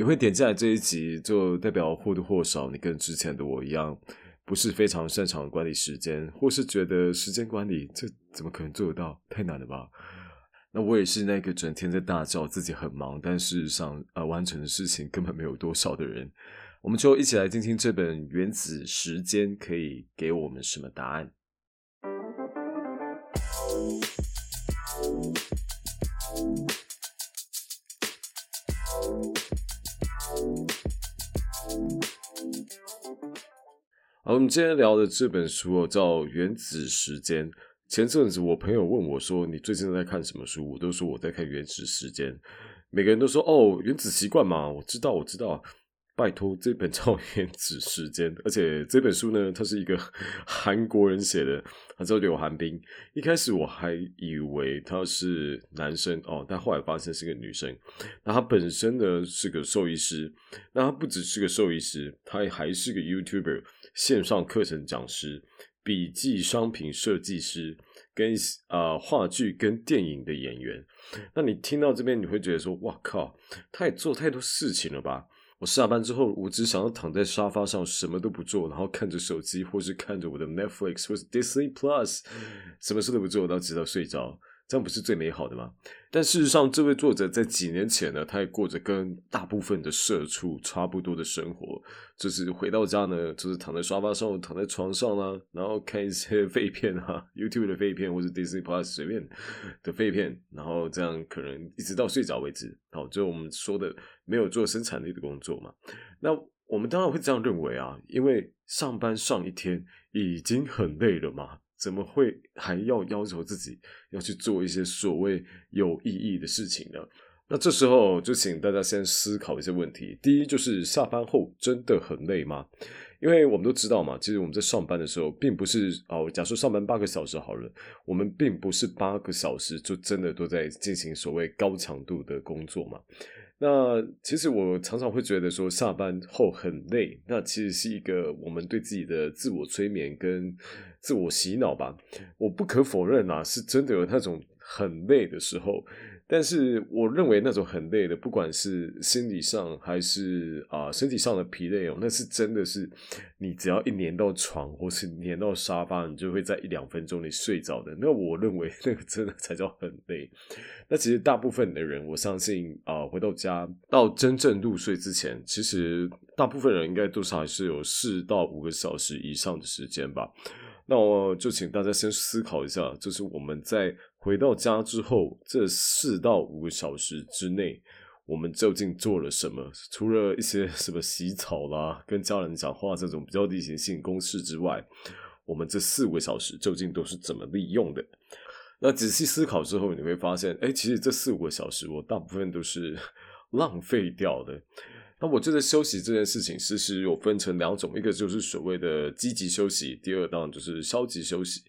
你会点进来这一集，就代表或多或少你跟之前的我一样，不是非常擅长管理时间，或是觉得时间管理这怎么可能做得到？太难了吧？那我也是那个整天在大叫自己很忙，但事实上呃完成的事情根本没有多少的人。我们就一起来听听这本《原子时间》可以给我们什么答案。好，我们今天聊的这本书哦，叫《原子时间》。前阵子我朋友问我说：“你最近在看什么书？”我都说我在看《原子时间》。每个人都说：“哦，《原子习惯》嘛，我知道，我知道。”拜托，这本叫《原子时间》，而且这本书呢，它是一个 韩国人写的，他叫刘寒冰。一开始我还以为他是男生哦，但后来发现是个女生。那他本身呢是个兽医师，那他不只是个兽医师，他还是个 YouTuber、线上课程讲师、笔记商品设计师，跟啊话剧跟电影的演员。那你听到这边，你会觉得说：“哇靠，他也做太多事情了吧？”我下班之后，我只想要躺在沙发上，什么都不做，然后看着手机，或是看着我的 Netflix 或是 Disney Plus，什么事都不做，然后直到睡着。这样不是最美好的吗？但事实上，这位作者在几年前呢，他也过着跟大部分的社畜差不多的生活，就是回到家呢，就是躺在沙发上，躺在床上啦，然后看一些废片啊，YouTube 的废片或者 Disney Plus 随便的废片，然后这样可能一直到睡着为止。好，就我们说的没有做生产力的工作嘛。那我们当然会这样认为啊，因为上班上一天已经很累了嘛。怎么会还要要求自己要去做一些所谓有意义的事情呢？那这时候就请大家先思考一些问题。第一，就是下班后真的很累吗？因为我们都知道嘛，其实我们在上班的时候，并不是哦，假设上班八个小时好了，我们并不是八个小时就真的都在进行所谓高强度的工作嘛。那其实我常常会觉得说下班后很累，那其实是一个我们对自己的自我催眠跟自我洗脑吧。我不可否认啊，是真的有那种很累的时候。但是我认为那种很累的，不管是心理上还是啊身体上的疲累哦，那是真的是你只要一粘到床或是粘到沙发，你就会在一两分钟里睡着的。那我认为那个真的才叫很累。那其实大部分的人，我相信啊，回到家到真正入睡之前，其实大部分人应该多少还是有四到五个小时以上的时间吧。那我就请大家先思考一下，就是我们在。回到家之后，这四到五个小时之内，我们究竟做了什么？除了一些什么洗澡啦、跟家人讲话这种比较例行性公事之外，我们这四五个小时究竟都是怎么利用的？那仔细思考之后，你会发现，哎，其实这四五个小时，我大部分都是 浪费掉的。那我觉得休息这件事情，其实有分成两种，一个就是所谓的积极休息，第二当然就是消极休息。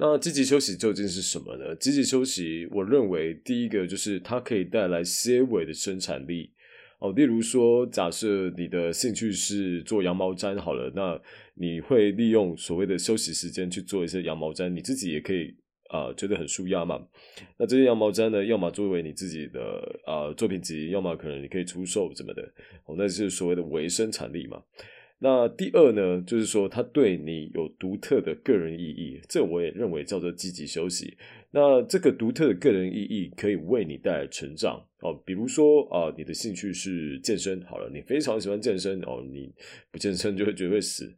那积极休息究竟是什么呢？积极休息，我认为第一个就是它可以带来些微的生产力哦。例如说，假设你的兴趣是做羊毛毡，好了，那你会利用所谓的休息时间去做一些羊毛毡，你自己也可以啊，觉得很舒压嘛。那这些羊毛毡呢，要么作为你自己的啊作品集，要么可能你可以出售什么的哦，那是所谓的微生产力嘛。那第二呢，就是说它对你有独特的个人意义，这我也认为叫做积极休息。那这个独特的个人意义可以为你带来成长哦，比如说啊，你的兴趣是健身，好了，你非常喜欢健身哦，你不健身就会觉得会死。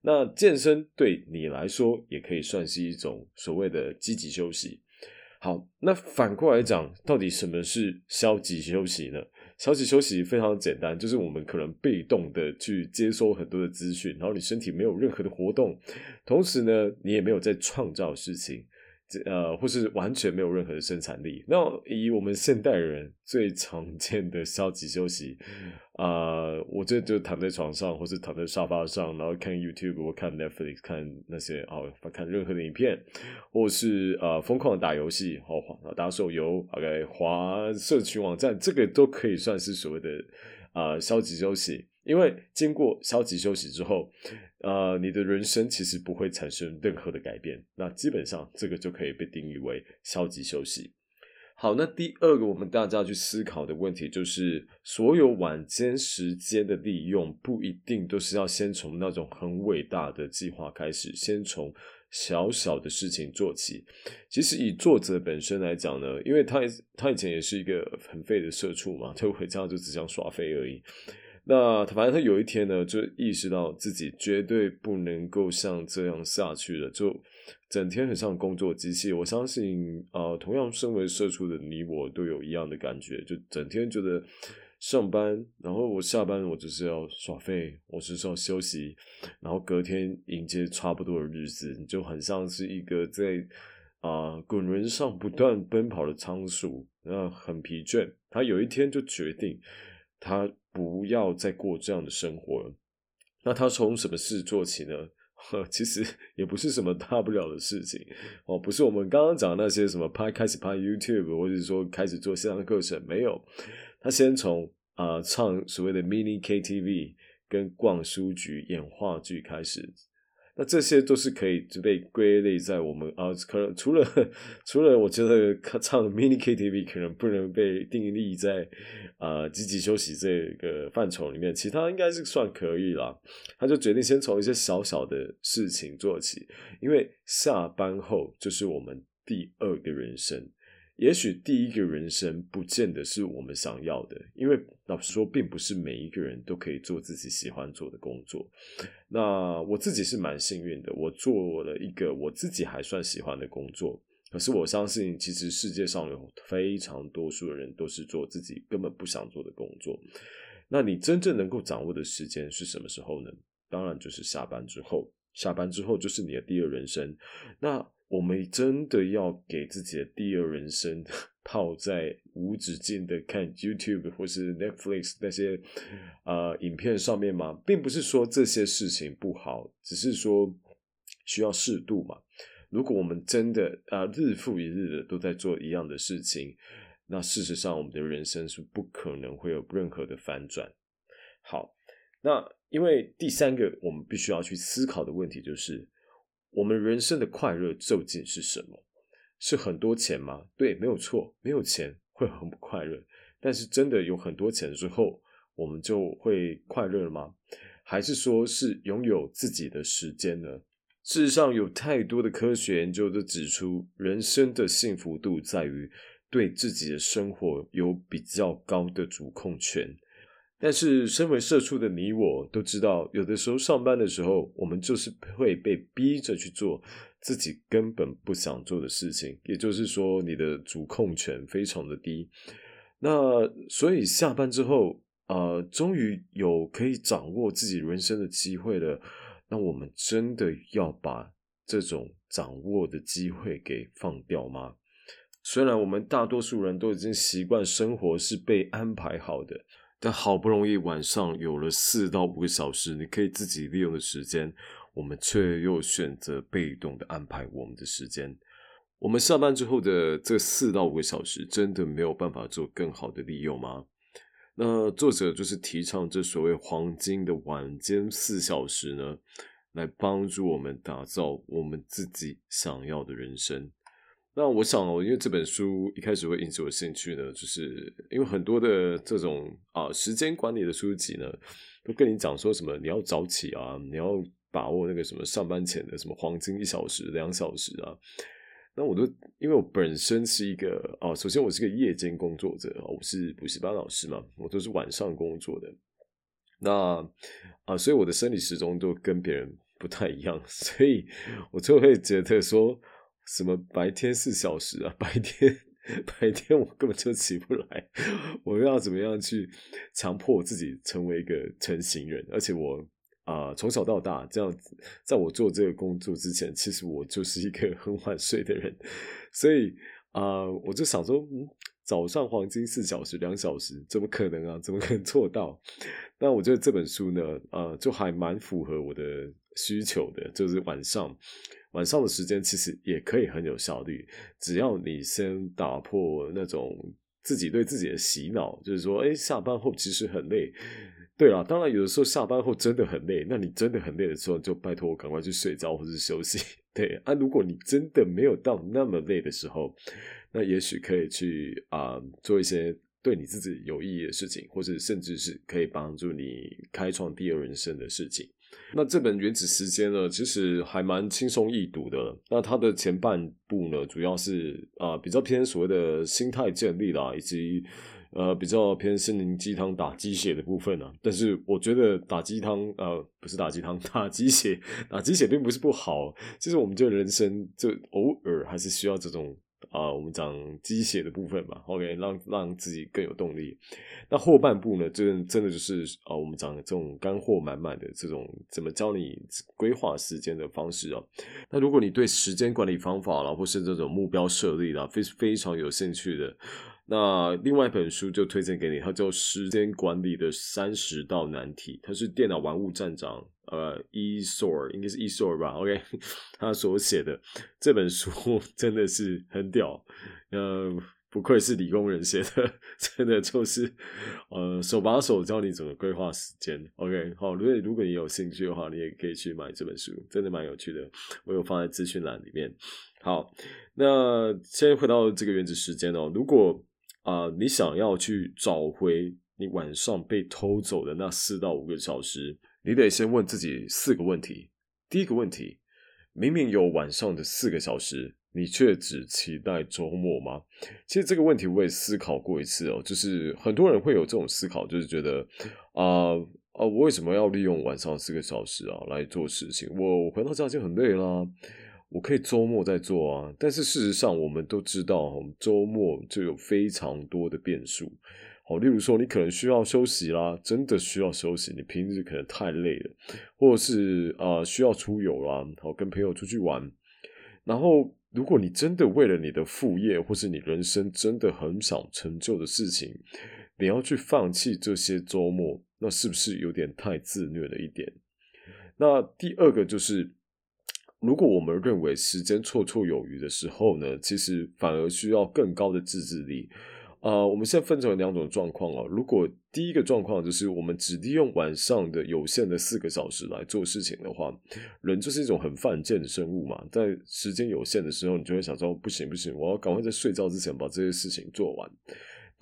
那健身对你来说也可以算是一种所谓的积极休息。好，那反过来讲，到底什么是消极休息呢？消极休息非常简单，就是我们可能被动的去接收很多的资讯，然后你身体没有任何的活动，同时呢，你也没有在创造事情。呃，或是完全没有任何的生产力。那以我们现代人最常见的消极休息，啊，我这就躺在床上，或是躺在沙发上，然后看 YouTube 或看 Netflix，看那些啊，看任何的影片，或是呃疯狂的打游戏，哦，打手游，OK，滑社群网站，这个都可以算是所谓的啊消极休息。因为经过消极休息之后，呃，你的人生其实不会产生任何的改变，那基本上这个就可以被定义为消极休息。好，那第二个我们大家去思考的问题就是，所有晚间时间的利用不一定都是要先从那种很伟大的计划开始，先从小小的事情做起。其实以作者本身来讲呢，因为他他以前也是一个很废的社畜嘛，就回家就只想耍废而已。那反正他有一天呢，就意识到自己绝对不能够像这样下去了，就整天很像工作机器。我相信啊，同样身为社畜的你我都有一样的感觉，就整天觉得上班，然后我下班我就是要耍废，我就是要休息，然后隔天迎接差不多的日子，就很像是一个在啊滚轮上不断奔跑的仓鼠，那很疲倦。他有一天就决定他。不要再过这样的生活了。那他从什么事做起呢？呵 其实也不是什么大不了的事情哦，不是我们刚刚讲那些什么拍开始拍 YouTube，或者说开始做线上课程，没有。他先从啊唱所谓的 mini KTV 跟逛书局演话剧开始。那这些都是可以被归类在我们啊，可能除了除了我觉得唱 mini KTV 可能不能被定义在啊积极休息这个范畴里面，其他应该是算可以啦。他就决定先从一些小小的事情做起，因为下班后就是我们第二个人生。也许第一个人生不见得是我们想要的，因为老实说，并不是每一个人都可以做自己喜欢做的工作。那我自己是蛮幸运的，我做了一个我自己还算喜欢的工作。可是我相信，其实世界上有非常多数的人都是做自己根本不想做的工作。那你真正能够掌握的时间是什么时候呢？当然就是下班之后。下班之后就是你的第二人生。那我们真的要给自己的第二人生泡 在无止境的看 YouTube 或是 Netflix 那些啊影片上面吗？并不是说这些事情不好，只是说需要适度嘛。如果我们真的啊日复一日的都在做一样的事情，那事实上我们的人生是不可能会有任何的反转。好，那因为第三个我们必须要去思考的问题就是。我们人生的快乐究竟是什么？是很多钱吗？对，没有错，没有钱会很不快乐。但是真的有很多钱之后，我们就会快乐了吗？还是说是拥有自己的时间呢？事实上，有太多的科学研究都指出，人生的幸福度在于对自己的生活有比较高的主控权。但是，身为社畜的你我都知道，有的时候上班的时候，我们就是会被逼着去做自己根本不想做的事情。也就是说，你的主控权非常的低。那所以下班之后，呃，终于有可以掌握自己人生的机会了。那我们真的要把这种掌握的机会给放掉吗？虽然我们大多数人都已经习惯生活是被安排好的。但好不容易晚上有了四到五个小时，你可以自己利用的时间，我们却又选择被动的安排我们的时间。我们下班之后的这四到五个小时，真的没有办法做更好的利用吗？那作者就是提倡这所谓黄金的晚间四小时呢，来帮助我们打造我们自己想要的人生。那我想，因为这本书一开始会引起我兴趣呢，就是因为很多的这种啊时间管理的书籍呢，都跟你讲说什么你要早起啊，你要把握那个什么上班前的什么黄金一小时、两小时啊。那我都因为我本身是一个啊，首先我是个夜间工作者我是补习班老师嘛，我都是晚上工作的。那啊，所以我的生理时钟都跟别人不太一样，所以我就会觉得说。什么白天四小时啊？白天白天我根本就起不来，我要怎么样去强迫自己成为一个成型人？而且我啊，从小到大这样子，在我做这个工作之前，其实我就是一个 很晚睡的人，所以啊，我就想说，早上黄金四小时、两小时，怎么可能啊？怎么可能做到？那我觉得这本书呢，呃，就还蛮符合我的需求的，就是晚上。晚上的时间其实也可以很有效率，只要你先打破那种自己对自己的洗脑，就是说，哎，下班后其实很累。对了，当然有的时候下班后真的很累，那你真的很累的时候，就拜托我赶快去睡觉或者休息。对啊，如果你真的没有到那么累的时候，那也许可以去啊做一些对你自己有意义的事情，或者甚至是可以帮助你开创第二人生的事情。那这本《原子时间》呢，其实还蛮轻松易读的。那它的前半部呢，主要是啊比较偏所谓的心态建立啦，以及呃比较偏心灵鸡汤打鸡血的部分呢。但是我觉得打鸡汤呃不是打鸡汤，打鸡血打鸡血并不是不好。其实我们这人生就偶尔还是需要这种。啊，我们讲鸡血的部分吧，OK，让让自己更有动力。那后半部呢，真真的就是啊，我们讲这种干货满满的这种怎么教你规划时间的方式啊。那如果你对时间管理方法啦，或是这种目标设立啦，非非常有兴趣的。那另外一本书就推荐给你，它叫《时间管理的三十道难题》，它是电脑玩物站长呃 e s o r 应该是 e s o r 吧？OK，他所写的这本书 真的是很屌，呃，不愧是理工人写的，真的就是呃手把手教你怎么规划时间。OK，好，如果如果你有兴趣的话，你也可以去买这本书，真的蛮有趣的，我有放在资讯栏里面。好，那先回到这个原子时间哦，如果啊，你想要去找回你晚上被偷走的那四到五个小时，你得先问自己四个问题。第一个问题，明明有晚上的四个小时，你却只期待周末吗？其实这个问题我也思考过一次哦，就是很多人会有这种思考，就是觉得啊啊，我为什么要利用晚上四个小时啊来做事情？我回到家就很累啦。我可以周末再做啊，但是事实上我们都知道，周末就有非常多的变数。好，例如说你可能需要休息啦，真的需要休息。你平日可能太累了，或者是啊需要出游啦，好跟朋友出去玩。然后，如果你真的为了你的副业，或是你人生真的很想成就的事情，你要去放弃这些周末，那是不是有点太自虐了一点？那第二个就是。如果我们认为时间绰绰有余的时候呢，其实反而需要更高的自制力。啊，我们现在分成两种状况哦。如果第一个状况就是我们只利用晚上的有限的四个小时来做事情的话，人就是一种很犯贱的生物嘛。在时间有限的时候，你就会想说：不行不行，我要赶快在睡觉之前把这些事情做完。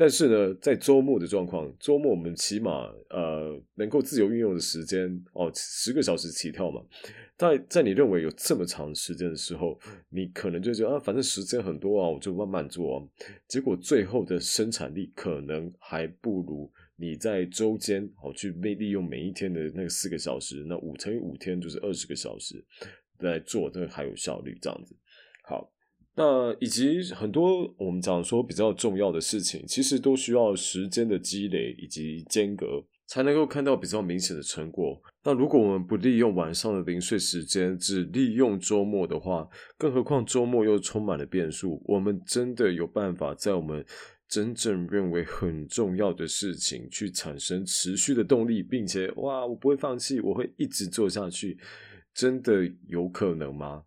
但是呢，在周末的状况，周末我们起码呃能够自由运用的时间哦，十个小时起跳嘛。在在你认为有这么长时间的时候，你可能就觉得啊，反正时间很多啊，我就慢慢做。啊。结果最后的生产力可能还不如你在周间哦去利利用每一天的那四个小时，那五乘以五天就是二十个小时来做，这个还有效率这样子。好。那以及很多我们讲说比较重要的事情，其实都需要时间的积累以及间隔，才能够看到比较明显的成果。那如果我们不利用晚上的零碎时间，只利用周末的话，更何况周末又充满了变数，我们真的有办法在我们真正认为很重要的事情去产生持续的动力，并且哇，我不会放弃，我会一直做下去，真的有可能吗？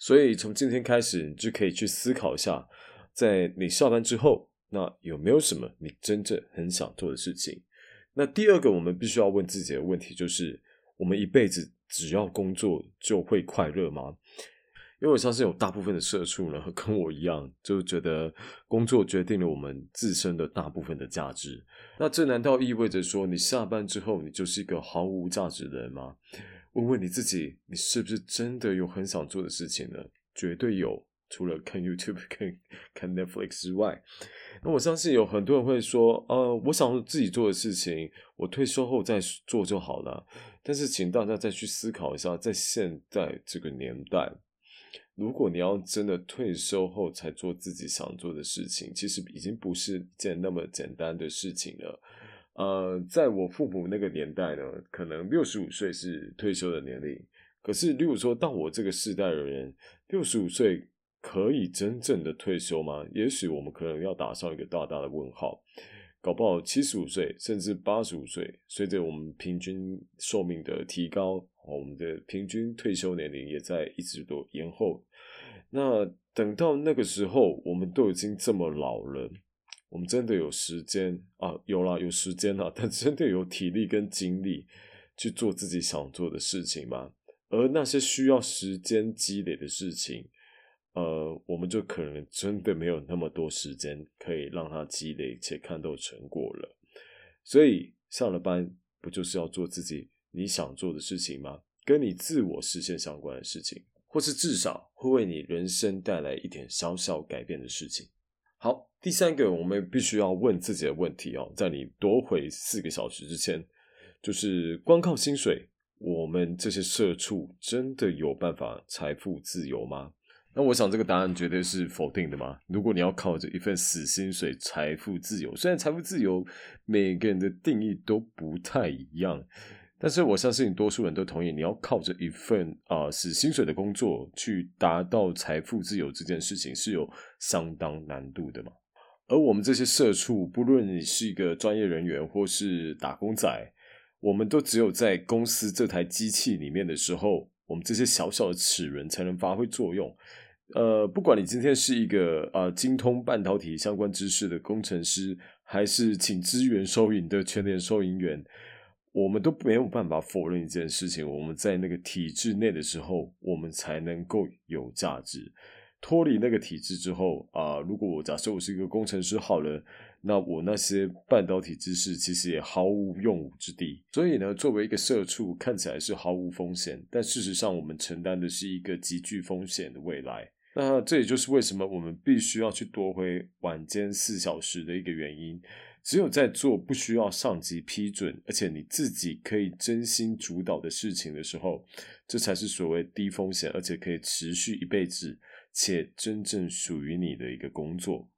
所以从今天开始，你就可以去思考一下，在你下班之后，那有没有什么你真正很想做的事情？那第二个，我们必须要问自己的问题就是：我们一辈子只要工作就会快乐吗？因为我相信有大部分的社畜呢，跟我一样，就觉得工作决定了我们自身的大部分的价值。那这难道意味着说，你下班之后，你就是一个毫无价值的人吗？问问你自己，你是不是真的有很想做的事情呢？绝对有，除了看 YouTube、看看 Netflix 之外。那我相信有很多人会说：“呃，我想自己做的事情，我退休后再做就好了。”但是，请大家再去思考一下，在现在这个年代，如果你要真的退休后才做自己想做的事情，其实已经不是一件那么简单的事情了。呃，在我父母那个年代呢，可能六十五岁是退休的年龄。可是，如果说到我这个世代的人，六十五岁可以真正的退休吗？也许我们可能要打上一个大大的问号。搞不好七十五岁甚至八十五岁，随着我们平均寿命的提高，我们的平均退休年龄也在一直都延后。那等到那个时候，我们都已经这么老了。我们真的有时间啊？有啦，有时间啦，但真的有体力跟精力去做自己想做的事情吗？而那些需要时间积累的事情，呃，我们就可能真的没有那么多时间可以让它积累且看到成果了。所以上了班不就是要做自己你想做的事情吗？跟你自我实现相关的事情，或是至少会为你人生带来一点小小改变的事情。好，第三个我们必须要问自己的问题哦，在你夺回四个小时之前，就是光靠薪水，我们这些社畜真的有办法财富自由吗？那我想这个答案绝对是否定的嘛。如果你要靠着一份死薪水财富自由，虽然财富自由每个人的定义都不太一样，但是我相信多数人都同意，你要靠着一份啊死薪水的工作去达到财富自由这件事情是有相当难度的嘛。而我们这些社畜，不论你是一个专业人员或是打工仔，我们都只有在公司这台机器里面的时候。我们这些小小的齿轮才能发挥作用。呃，不管你今天是一个啊精通半导体相关知识的工程师，还是请支援收银的全年收银员，我们都没有办法否认一件事情：我们在那个体制内的时候，我们才能够有价值。脱离那个体制之后啊，如果我假设我是一个工程师，好了。那我那些半导体知识其实也毫无用武之地，所以呢，作为一个社畜，看起来是毫无风险，但事实上我们承担的是一个极具风险的未来。那这也就是为什么我们必须要去夺回晚间四小时的一个原因。只有在做不需要上级批准，而且你自己可以真心主导的事情的时候，这才是所谓低风险，而且可以持续一辈子，且真正属于你的一个工作。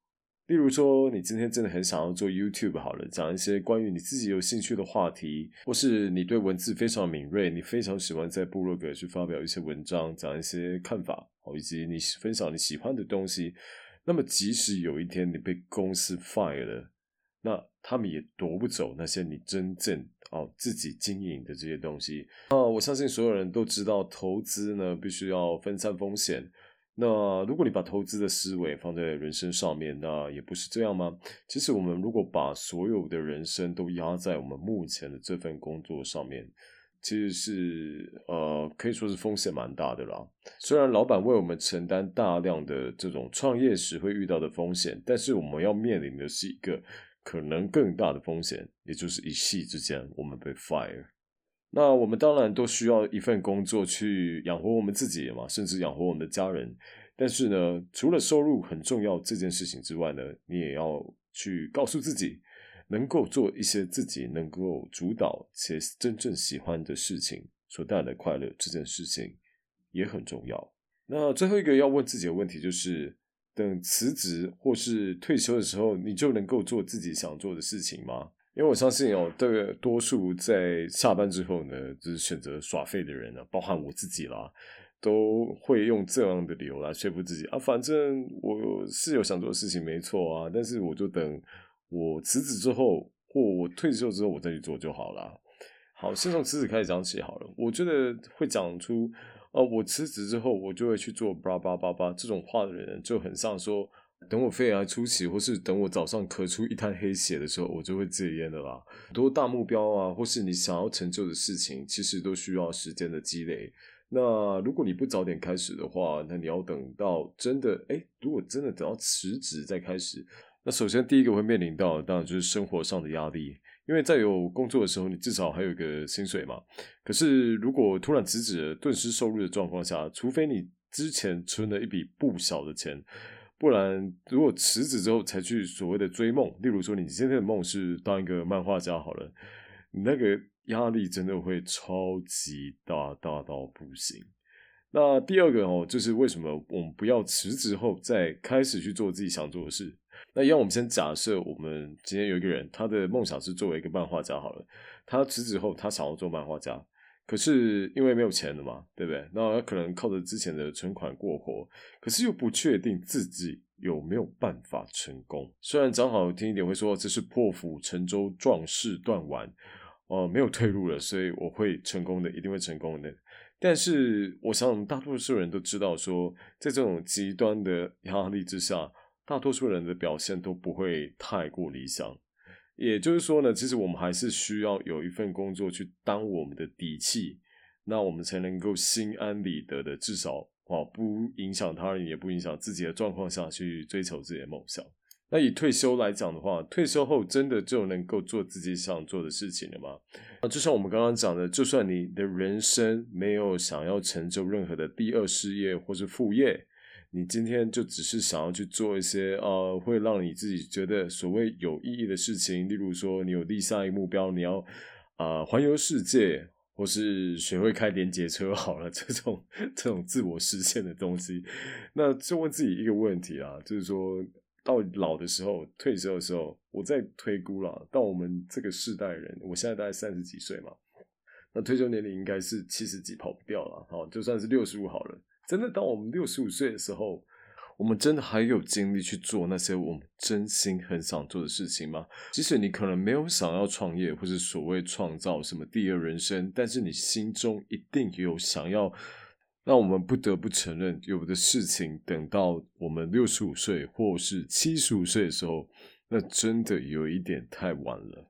例如说，你今天真的很想要做 YouTube 好了，讲一些关于你自己有兴趣的话题，或是你对文字非常敏锐，你非常喜欢在部落格去发表一些文章，讲一些看法，以及你分享你喜欢的东西。那么，即使有一天你被公司 fire 了，那他们也夺不走那些你真正哦自己经营的这些东西。啊，我相信所有人都知道，投资呢必须要分散风险。那如果你把投资的思维放在人生上面，那也不是这样吗？其实我们如果把所有的人生都压在我们目前的这份工作上面，其实是呃可以说是风险蛮大的啦。虽然老板为我们承担大量的这种创业时会遇到的风险，但是我们要面临的是一个可能更大的风险，也就是一夕之间我们被 fire。那我们当然都需要一份工作去养活我们自己嘛，甚至养活我们的家人。但是呢，除了收入很重要这件事情之外呢，你也要去告诉自己，能够做一些自己能够主导且真正喜欢的事情所带来的快乐，这件事情也很重要。那最后一个要问自己的问题就是：等辞职或是退休的时候，你就能够做自己想做的事情吗？因为我相信哦，这个多数在下班之后呢，就是选择耍废的人呢，包含我自己啦，都会用这样的理由来说服自己啊，反正我是有想做的事情没错啊，但是我就等我辞职之后或我退休之后我再去做就好了。好，先从辞职开始讲起好了。我觉得会讲出哦，我辞职之后我就会去做叭叭叭叭这种话的人，就很像说。等我肺癌初期，或是等我早上咳出一滩黑血的时候，我就会戒烟的啦。很多大目标啊，或是你想要成就的事情，其实都需要时间的积累。那如果你不早点开始的话，那你要等到真的，哎，如果真的等到辞职再开始，那首先第一个会面临到，当然就是生活上的压力。因为在有工作的时候，你至少还有一个薪水嘛。可是如果突然辞职，顿失收入的状况下，除非你之前存了一笔不小的钱。不然，如果辞职之后才去所谓的追梦，例如说你今天的梦是当一个漫画家好了，你那个压力真的会超级大，大到不行。那第二个哦，就是为什么我们不要辞职后再开始去做自己想做的事？那让我们先假设，我们今天有一个人，他的梦想是作为一个漫画家好了，他辞职后他想要做漫画家。可是因为没有钱了嘛，对不对？那可能靠着之前的存款过活，可是又不确定自己有没有办法成功。虽然讲好听一点会说这是破釜沉舟，壮士断腕，哦，没有退路了，所以我会成功的，一定会成功的。但是我想大多数人都知道，说在这种极端的压力之下，大多数人的表现都不会太过理想。也就是说呢，其实我们还是需要有一份工作去当我们的底气，那我们才能够心安理得的，至少哦，不影响他人，也不影响自己的状况下去追求自己的梦想。那以退休来讲的话，退休后真的就能够做自己想做的事情了吗？啊，就像我们刚刚讲的，就算你的人生没有想要成就任何的第二事业或是副业，你今天就只是想要去做一些呃，会让你自己觉得所谓有意义的事情，例如说你有立下一个目标，你要啊环游世界，或是学会开连接车，好了，这种这种自我实现的东西，那就问自己一个问题啊，就是说。到老的时候，退休的时候，我在推估了。到我们这个世代人，我现在大概三十几岁嘛，那退休年龄应该是七十几，跑不掉了。好，就算是六十五好了。真的，当我们六十五岁的时候，我们真的还有精力去做那些我们真心很想做的事情吗？即使你可能没有想要创业，或是所谓创造什么第二人生，但是你心中一定有想要。那我们不得不承认，有的事情等到我们六十五岁或是七十五岁的时候，那真的有一点太晚了。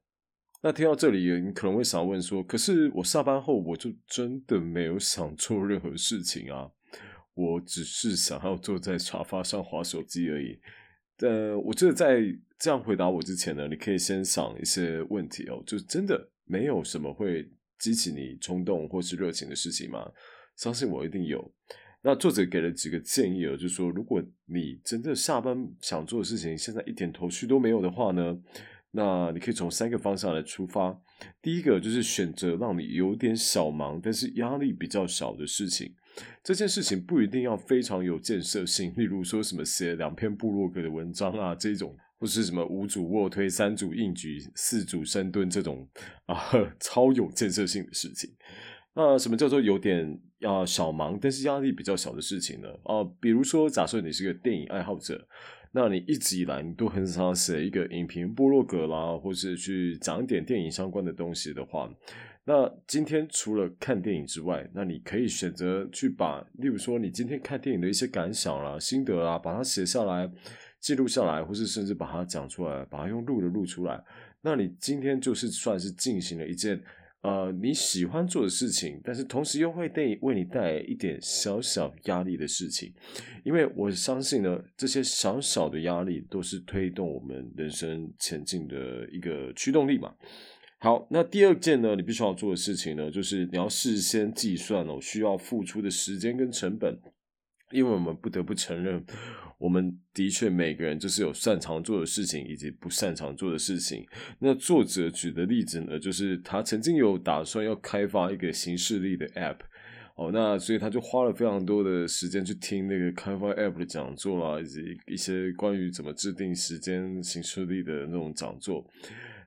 那听到这里，你可能会想问说：“可是我下班后，我就真的没有想做任何事情啊，我只是想要坐在沙发上划手机而已。”呃，我觉得在这样回答我之前呢，你可以先想一些问题哦，就真的没有什么会激起你冲动或是热情的事情吗？相信我一定有。那作者给了几个建议哦，就是说，如果你真的下班想做的事情现在一点头绪都没有的话呢，那你可以从三个方向来出发。第一个就是选择让你有点小忙，但是压力比较小的事情。这件事情不一定要非常有建设性，例如说什么写两篇部落格的文章啊这种，或是什么五组卧推、三组硬举、四组深蹲这种啊 超有建设性的事情。那什么叫做有点要小忙，但是压力比较小的事情呢？啊，比如说，假设你是个电影爱好者，那你一直以来你都很想写一个影评部落格啦，或是去讲一点电影相关的东西的话，那今天除了看电影之外，那你可以选择去把，例如说你今天看电影的一些感想啦、心得啊，把它写下来、记录下来，或是甚至把它讲出来，把它用录的录出来，那你今天就是算是进行了一件。呃，你喜欢做的事情，但是同时又会带为你带来一点小小压力的事情，因为我相信呢，这些小小的压力都是推动我们人生前进的一个驱动力嘛。好，那第二件呢，你必须要做的事情呢，就是你要事先计算哦，需要付出的时间跟成本，因为我们不得不承认。我们的确每个人就是有擅长做的事情，以及不擅长做的事情。那作者举的例子呢，就是他曾经有打算要开发一个形式力的 App，哦，那所以他就花了非常多的时间去听那个开发 App 的讲座啦，以及一些关于怎么制定时间形式力的那种讲座。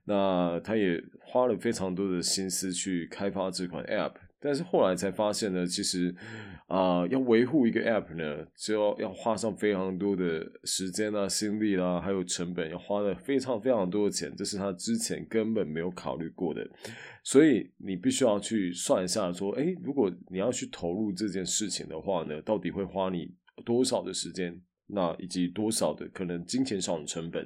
那他也花了非常多的心思去开发这款 App。但是后来才发现呢，其实啊，要维护一个 App 呢，就要要花上非常多的时间啊、心力啦，还有成本，要花的非常非常多的钱，这是他之前根本没有考虑过的。所以你必须要去算一下，说，哎，如果你要去投入这件事情的话呢，到底会花你多少的时间，那以及多少的可能金钱上的成本。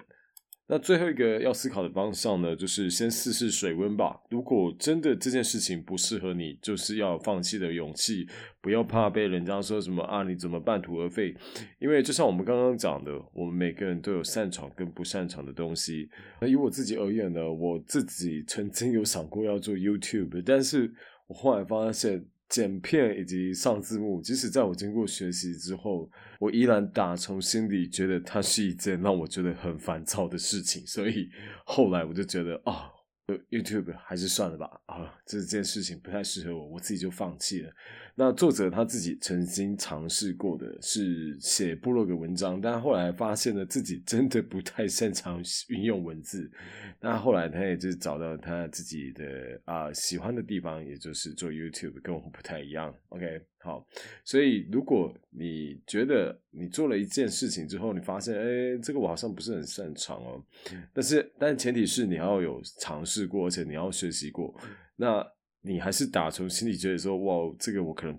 那最后一个要思考的方向呢，就是先试试水温吧。如果真的这件事情不适合你，就是要放弃的勇气，不要怕被人家说什么啊，你怎么半途而废？因为就像我们刚刚讲的，我们每个人都有擅长跟不擅长的东西。那以我自己而言呢，我自己曾经有想过要做 YouTube，但是我后来发现。剪片以及上字幕，即使在我经过学习之后，我依然打从心里觉得它是一件让我觉得很烦躁的事情。所以后来我就觉得啊，YouTube 还是算了吧，啊，这件事情不太适合我，我自己就放弃了。那作者他自己曾经尝试过的是写部落格文章，但后来发现了自己真的不太擅长运用文字。那后来他也就找到他自己的啊喜欢的地方，也就是做 YouTube，跟我们不太一样。OK，好，所以如果你觉得你做了一件事情之后，你发现哎，这个我好像不是很擅长哦，但是但前提是你要有尝试过，而且你要学习过，那。你还是打从心里觉得说，哇，这个我可能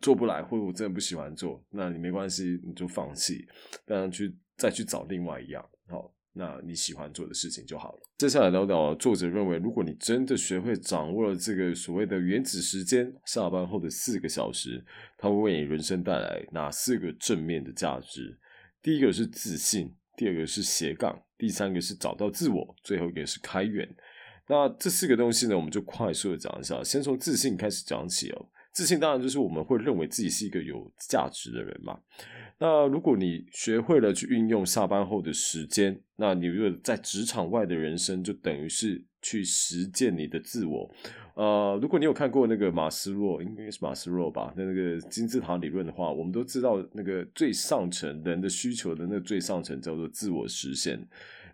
做不来，或者我真的不喜欢做，那你没关系，你就放弃，当然去再去找另外一样。好，那你喜欢做的事情就好了。接下来聊聊作者认为，如果你真的学会掌握了这个所谓的原子时间，下班后的四个小时，它会为你人生带来哪四个正面的价值？第一个是自信，第二个是斜杠，第三个是找到自我，最后一个是开源。那这四个东西呢，我们就快速的讲一下，先从自信开始讲起哦。自信当然就是我们会认为自己是一个有价值的人嘛。那如果你学会了去运用下班后的时间，那你如果在职场外的人生，就等于是去实践你的自我。呃，如果你有看过那个马斯洛，应该是马斯洛吧，那那个金字塔理论的话，我们都知道那个最上层人的需求的那最上层叫做自我实现，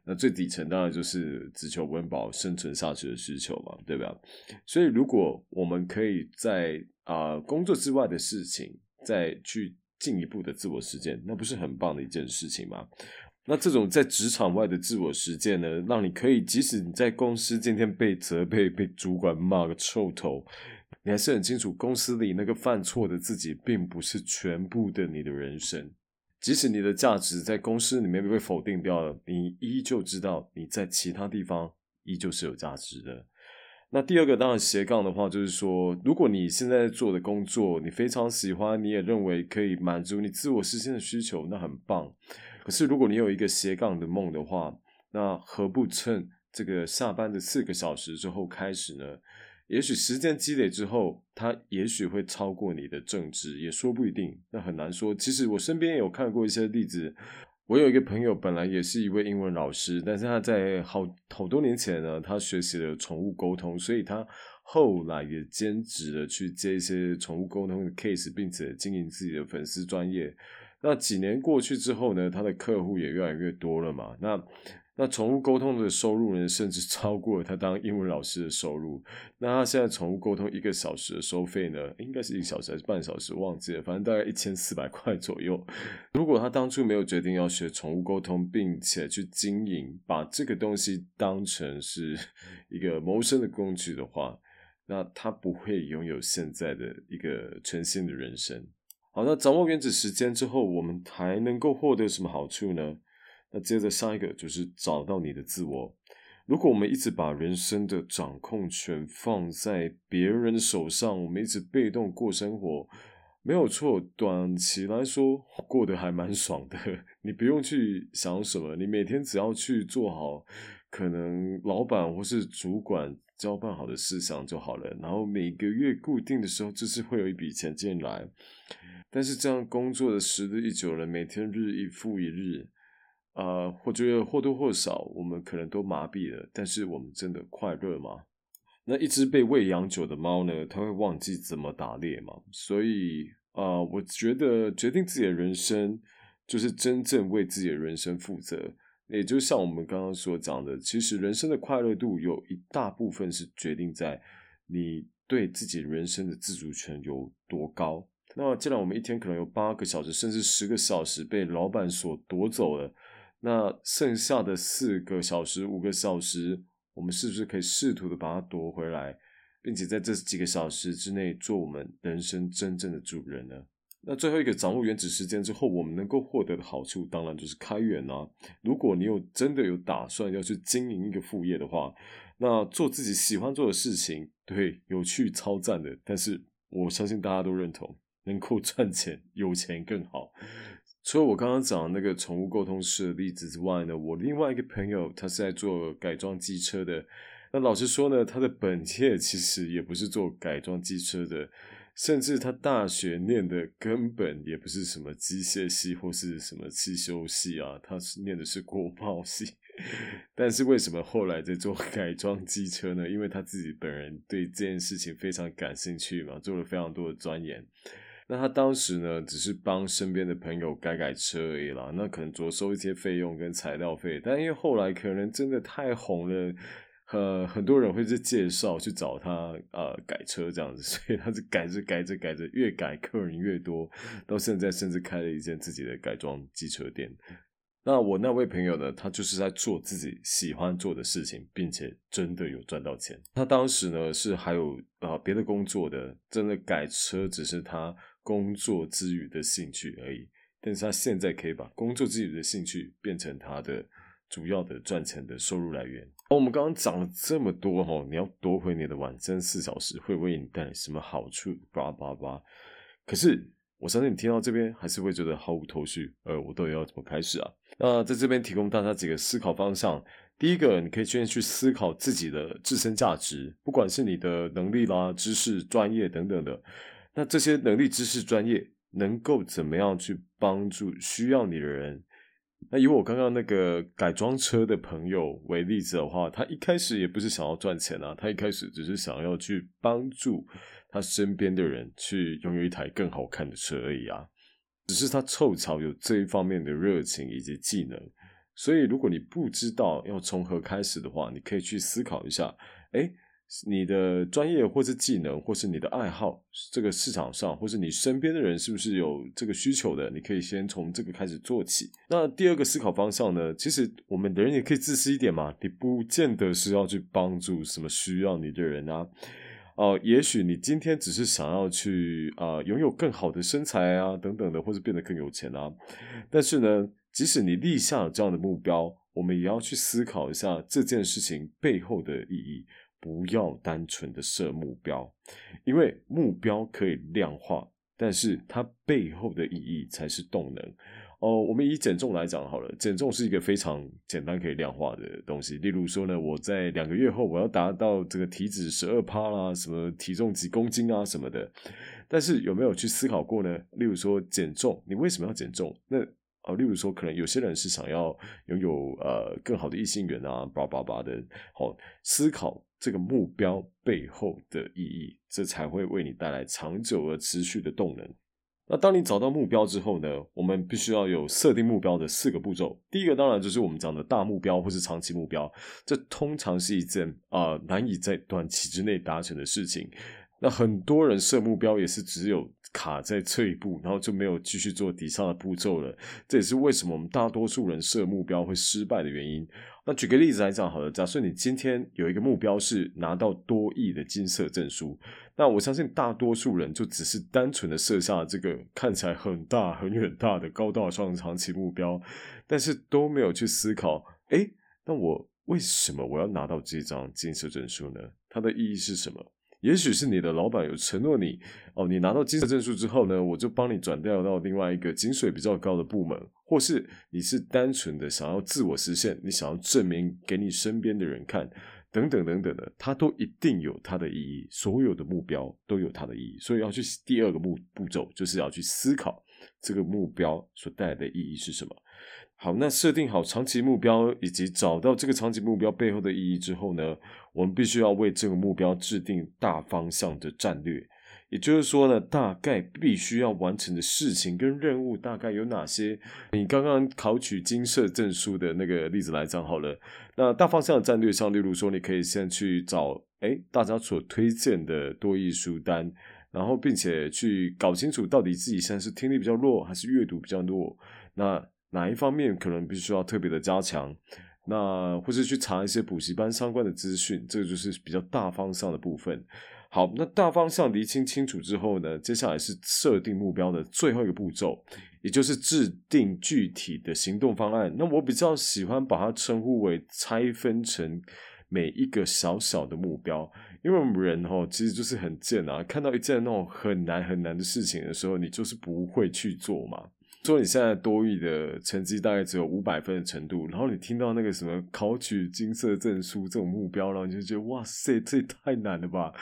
那最底层当然就是只求温饱、生存下去的需求嘛，对吧？所以如果我们可以在啊工作之外的事情再去。进一步的自我实践，那不是很棒的一件事情吗？那这种在职场外的自我实践呢，让你可以即使你在公司今天被责备、被主管骂个臭头，你还是很清楚公司里那个犯错的自己，并不是全部的你的人生。即使你的价值在公司里面被否定掉了，你依旧知道你在其他地方依旧是有价值的。那第二个当然斜杠的话，就是说，如果你现在做的工作你非常喜欢，你也认为可以满足你自我实现的需求，那很棒。可是如果你有一个斜杠的梦的话，那何不趁这个下班的四个小时之后开始呢？也许时间积累之后，它也许会超过你的正职，也说不一定。那很难说。其实我身边有看过一些例子。我有一个朋友，本来也是一位英文老师，但是他在好好多年前呢，他学习了宠物沟通，所以他后来也兼职了去接一些宠物沟通的 case，并且经营自己的粉丝专业。那几年过去之后呢，他的客户也越来越多了嘛。那那宠物沟通的收入呢，甚至超过他当英文老师的收入。那他现在宠物沟通一个小时的收费呢，应该是一个小时还是半小时，忘记了，反正大概一千四百块左右。如果他当初没有决定要学宠物沟通，并且去经营，把这个东西当成是一个谋生的工具的话，那他不会拥有现在的一个全新的人生。好，那掌握原子时间之后，我们还能够获得什么好处呢？那接着下一个就是找到你的自我。如果我们一直把人生的掌控权放在别人手上，我们一直被动过生活，没有错。短期来说过得还蛮爽的，你不用去想什么，你每天只要去做好可能老板或是主管交办好的事项就好了。然后每个月固定的时候，就是会有一笔钱进来。但是这样工作的时日一久了，每天日一复一日。呃，我觉得或多或少我们可能都麻痹了，但是我们真的快乐吗？那一只被喂养久的猫呢？它会忘记怎么打猎吗？所以啊，我觉得决定自己的人生，就是真正为自己的人生负责。也就像我们刚刚所讲的，其实人生的快乐度有一大部分是决定在你对自己人生的自主权有多高。那既然我们一天可能有八个小时，甚至十个小时被老板所夺走了。那剩下的四个小时、五个小时，我们是不是可以试图的把它夺回来，并且在这几个小时之内做我们人生真正的主人呢？那最后一个掌握原子时间之后，我们能够获得的好处，当然就是开源啊。如果你有真的有打算要去经营一个副业的话，那做自己喜欢做的事情，对，有趣超赞的。但是我相信大家都认同，能够赚钱，有钱更好。除了我刚刚讲那个宠物沟通师的例子之外呢，我另外一个朋友他是在做改装机车的。那老实说呢，他的本业其实也不是做改装机车的，甚至他大学念的根本也不是什么机械系或是什么汽修系啊，他是念的是国贸系。但是为什么后来在做改装机车呢？因为他自己本人对这件事情非常感兴趣嘛，做了非常多的钻研。那他当时呢，只是帮身边的朋友改改车而已啦，那可能着收一些费用跟材料费，但因为后来可能真的太红了，呃，很多人会去介绍去找他呃改车这样子，所以他是改着改着改着，越改客人越多，到现在甚至开了一间自己的改装机车店。那我那位朋友呢，他就是在做自己喜欢做的事情，并且真的有赚到钱。他当时呢是还有呃别的工作的，真的改车只是他。工作之余的兴趣而已，但是他现在可以把工作之余的兴趣变成他的主要的赚钱的收入来源。哦，我们刚刚讲了这么多哈，你要夺回你的晚餐四小时，会为你带来什么好处？叭叭叭。可是我相信你听到这边还是会觉得毫无头绪，呃，我到底要怎么开始啊？那在这边提供大家几个思考方向。第一个，你可以先去思考自己的自身价值，不管是你的能力啦、知识、专业等等的。那这些能力、知识、专业能够怎么样去帮助需要你的人？那以我刚刚那个改装车的朋友为例子的话，他一开始也不是想要赚钱啊，他一开始只是想要去帮助他身边的人去拥有一台更好看的车而已啊。只是他凑巧有这一方面的热情以及技能。所以，如果你不知道要从何开始的话，你可以去思考一下：哎，你的专业或是技能，或是你的爱好，这个市场上，或是你身边的人是不是有这个需求的？你可以先从这个开始做起。那第二个思考方向呢？其实我们的人也可以自私一点嘛，你不见得是要去帮助什么需要你的人啊。哦，也许你今天只是想要去啊，拥有更好的身材啊，等等的，或者变得更有钱啊。但是呢？即使你立下了这样的目标，我们也要去思考一下这件事情背后的意义。不要单纯的设目标，因为目标可以量化，但是它背后的意义才是动能。哦，我们以减重来讲好了，减重是一个非常简单可以量化的东西。例如说呢，我在两个月后我要达到这个体脂十二趴啦，什么体重几公斤啊什么的。但是有没有去思考过呢？例如说减重，你为什么要减重？那啊，例如说，可能有些人是想要拥有呃更好的异性缘啊，叭叭叭的，好思考这个目标背后的意义，这才会为你带来长久而持续的动能。那当你找到目标之后呢，我们必须要有设定目标的四个步骤。第一个当然就是我们讲的大目标或是长期目标，这通常是一件啊难以在短期之内达成的事情。那很多人设目标也是只有。卡在这一步，然后就没有继续做底下的步骤了。这也是为什么我们大多数人设目标会失败的原因。那举个例子来讲，好了，假设你今天有一个目标是拿到多亿的金色证书，那我相信大多数人就只是单纯的设下这个看起来很大、很远大的高大上长期目标，但是都没有去思考，哎，那我为什么我要拿到这张金色证书呢？它的意义是什么？也许是你的老板有承诺你哦，你拿到金色证书之后呢，我就帮你转调到另外一个金水比较高的部门，或是你是单纯的想要自我实现，你想要证明给你身边的人看，等等等等的，它都一定有它的意义。所有的目标都有它的意义，所以要去第二个步步骤，就是要去思考这个目标所带来的意义是什么。好，那设定好长期目标，以及找到这个长期目标背后的意义之后呢，我们必须要为这个目标制定大方向的战略。也就是说呢，大概必须要完成的事情跟任务大概有哪些？你刚刚考取金色证书的那个例子来讲好了。那大方向的战略上，例如说，你可以先去找哎大家所推荐的多益书单，然后并且去搞清楚到底自己现在是听力比较弱还是阅读比较弱。那哪一方面可能必须要特别的加强？那或是去查一些补习班相关的资讯，这个就是比较大方向的部分。好，那大方向厘清清楚之后呢，接下来是设定目标的最后一个步骤，也就是制定具体的行动方案。那我比较喜欢把它称呼为拆分成每一个小小的目标，因为我们人哈其实就是很贱啊，看到一件那种很难很难的事情的时候，你就是不会去做嘛。说你现在多语的成绩大概只有五百分的程度，然后你听到那个什么考取金色证书这种目标，然后你就觉得哇塞，这也太难了吧，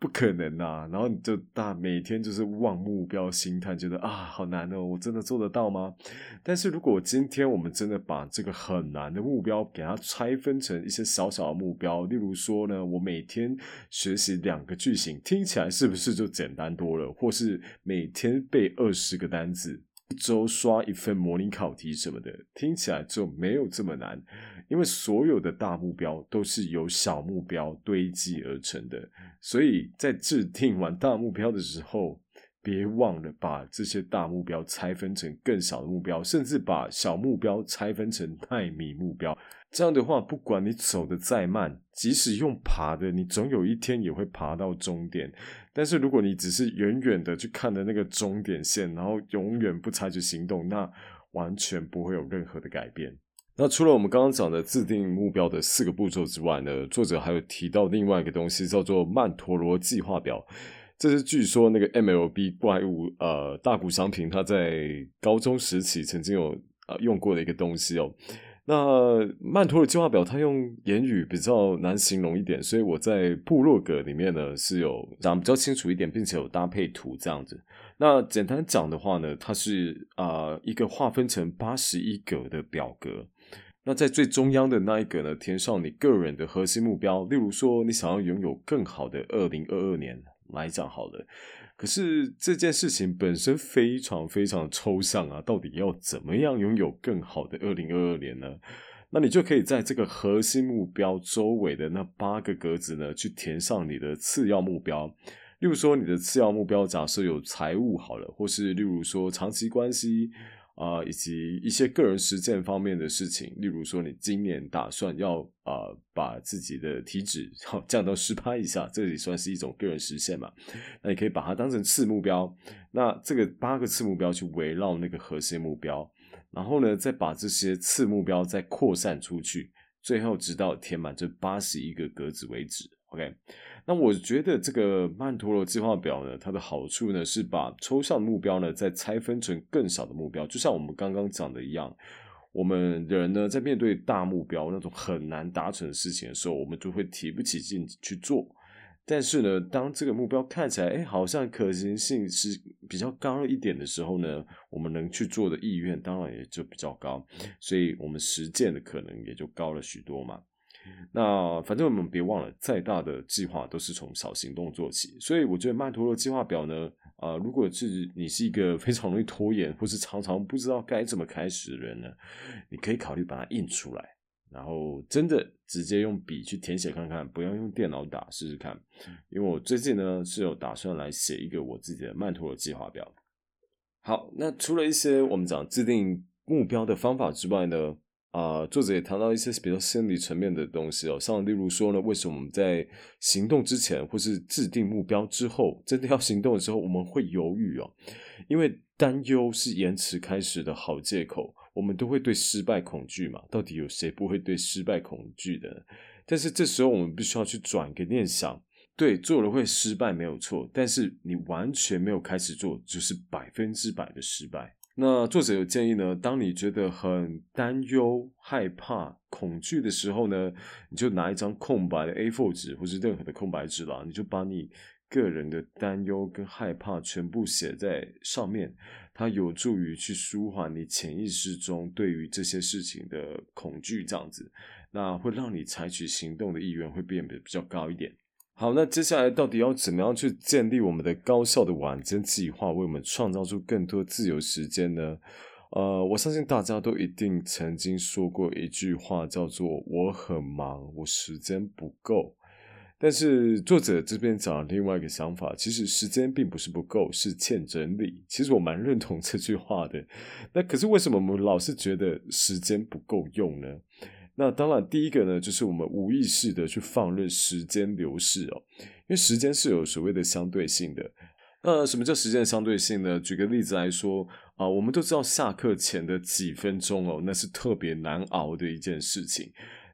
不可能呐！然后你就大每天就是望目标心态，觉得啊好难哦，我真的做得到吗？但是如果今天我们真的把这个很难的目标给它拆分成一些小小的目标，例如说呢，我每天学习两个句型，听起来是不是就简单多了？或是每天背二十个单词？一周刷一份模拟考题什么的，听起来就没有这么难，因为所有的大目标都是由小目标堆积而成的，所以在制定完大目标的时候。别忘了把这些大目标拆分成更小的目标，甚至把小目标拆分成太米目标。这样的话，不管你走的再慢，即使用爬的，你总有一天也会爬到终点。但是如果你只是远远的去看的那个终点线，然后永远不采取行动，那完全不会有任何的改变。那除了我们刚刚讲的制定目标的四个步骤之外呢，作者还有提到另外一个东西，叫做曼陀罗计划表。这是据说那个 MLB 怪物呃大谷翔平他在高中时期曾经有呃用过的一个东西哦。那曼陀罗计划表，它用言语比较难形容一点，所以我在部落格里面呢是有讲比较清楚一点，并且有搭配图这样子。那简单讲的话呢，它是啊一个划分成八十一格的表格。那在最中央的那一格呢，填上你个人的核心目标，例如说你想要拥有更好的二零二二年来讲好了。可是这件事情本身非常非常抽象啊！到底要怎么样拥有更好的二零二二年呢？那你就可以在这个核心目标周围的那八个格子呢，去填上你的次要目标。例如说，你的次要目标假设有财务好了，或是例如说长期关系。啊，以及一些个人实践方面的事情，例如说，你今年打算要啊，把自己的体脂好降到十趴以下，这也算是一种个人实现嘛？那你可以把它当成次目标，那这个八个次目标去围绕那个核心目标，然后呢，再把这些次目标再扩散出去，最后直到填满这八十一个格子为止。OK。那我觉得这个曼陀罗计划表呢，它的好处呢是把抽象目标呢再拆分成更小的目标，就像我们刚刚讲的一样，我们人呢在面对大目标那种很难达成的事情的时候，我们就会提不起劲去做。但是呢，当这个目标看起来哎好像可行性是比较高一点的时候呢，我们能去做的意愿当然也就比较高，所以我们实践的可能也就高了许多嘛。那反正我们别忘了，再大的计划都是从小行动做起。所以我觉得曼陀罗计划表呢，啊，如果是你是一个非常容易拖延，或是常常不知道该怎么开始的人呢，你可以考虑把它印出来，然后真的直接用笔去填写看看，不要用电脑打试试看。因为我最近呢是有打算来写一个我自己的曼陀罗计划表。好，那除了一些我们讲制定目标的方法之外呢？啊，作者也谈到一些比较心理层面的东西哦，像例如说呢，为什么我们在行动之前或是制定目标之后，真的要行动的时候，我们会犹豫哦？因为担忧是延迟开始的好借口，我们都会对失败恐惧嘛？到底有谁不会对失败恐惧的？但是这时候我们必须要去转个念想，对，做了会失败没有错，但是你完全没有开始做，就是百分之百的失败。那作者有建议呢，当你觉得很担忧、害怕、恐惧的时候呢，你就拿一张空白的 A4 纸，或是任何的空白纸啦，你就把你个人的担忧跟害怕全部写在上面，它有助于去舒缓你潜意识中对于这些事情的恐惧，这样子，那会让你采取行动的意愿会变得比较高一点。好，那接下来到底要怎么样去建立我们的高效的晚间计划，为我们创造出更多自由时间呢？呃，我相信大家都一定曾经说过一句话，叫做“我很忙，我时间不够”。但是作者这边讲另外一个想法，其实时间并不是不够，是欠整理。其实我蛮认同这句话的。那可是为什么我们老是觉得时间不够用呢？那当然，第一个呢，就是我们无意识的去放任时间流逝哦，因为时间是有所谓的相对性的。那什么叫时间的相对性呢？举个例子来说啊，我们都知道下课前的几分钟哦，那是特别难熬的一件事情。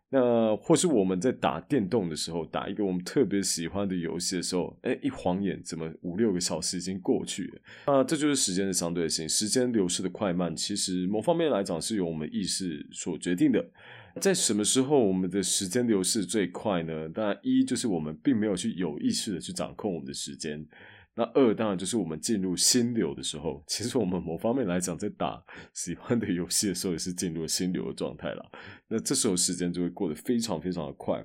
那或是我们在打电动的时候，打一个我们特别喜欢的游戏的时候，哎，一晃眼，怎么五六个小时已经过去了？啊，这就是时间的相对性，时间流逝的快慢，其实某方面来讲是由我们意识所决定的。在什么时候我们的时间流逝最快呢？当然，一就是我们并没有去有意识的去掌控我们的时间；那二当然就是我们进入心流的时候。其实我们某方面来讲，在打喜欢的游戏的时候，也是进入心流的状态了。那这时候时间就会过得非常非常的快。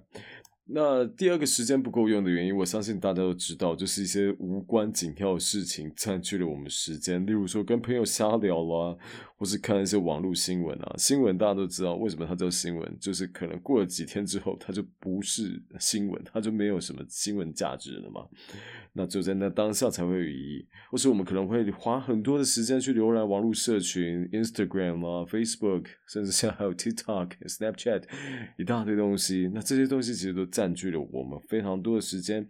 那第二个时间不够用的原因，我相信大家都知道，就是一些无关紧要的事情占据了我们时间。例如说，跟朋友瞎聊啦，或是看一些网络新闻啊。新闻大家都知道，为什么它叫新闻？就是可能过了几天之后，它就不是新闻，它就没有什么新闻价值了嘛。那就在那当下才会有意义。或是我们可能会花很多的时间去浏览网络社群，Instagram 啊，Facebook，甚至现在还有 TikTok、Snapchat，一大堆东西。那这些东西其实都占占据了我们非常多的时间。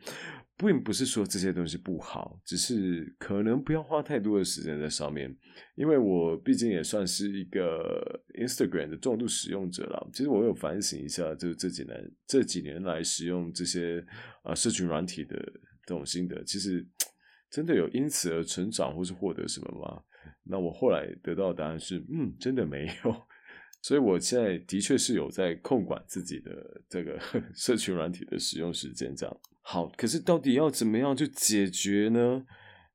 并不是说这些东西不好，只是可能不要花太多的时间在上面。因为我毕竟也算是一个 Instagram 的重度使用者了。其实我有反省一下，就是这几年这几年来使用这些啊社群软体的这种心得，其实真的有因此而成长或是获得什么吗？那我后来得到的答案是，嗯，真的没有。所以我现在的确是有在控管自己的这个 社群软体的使用时间，这样好。可是到底要怎么样去解决呢？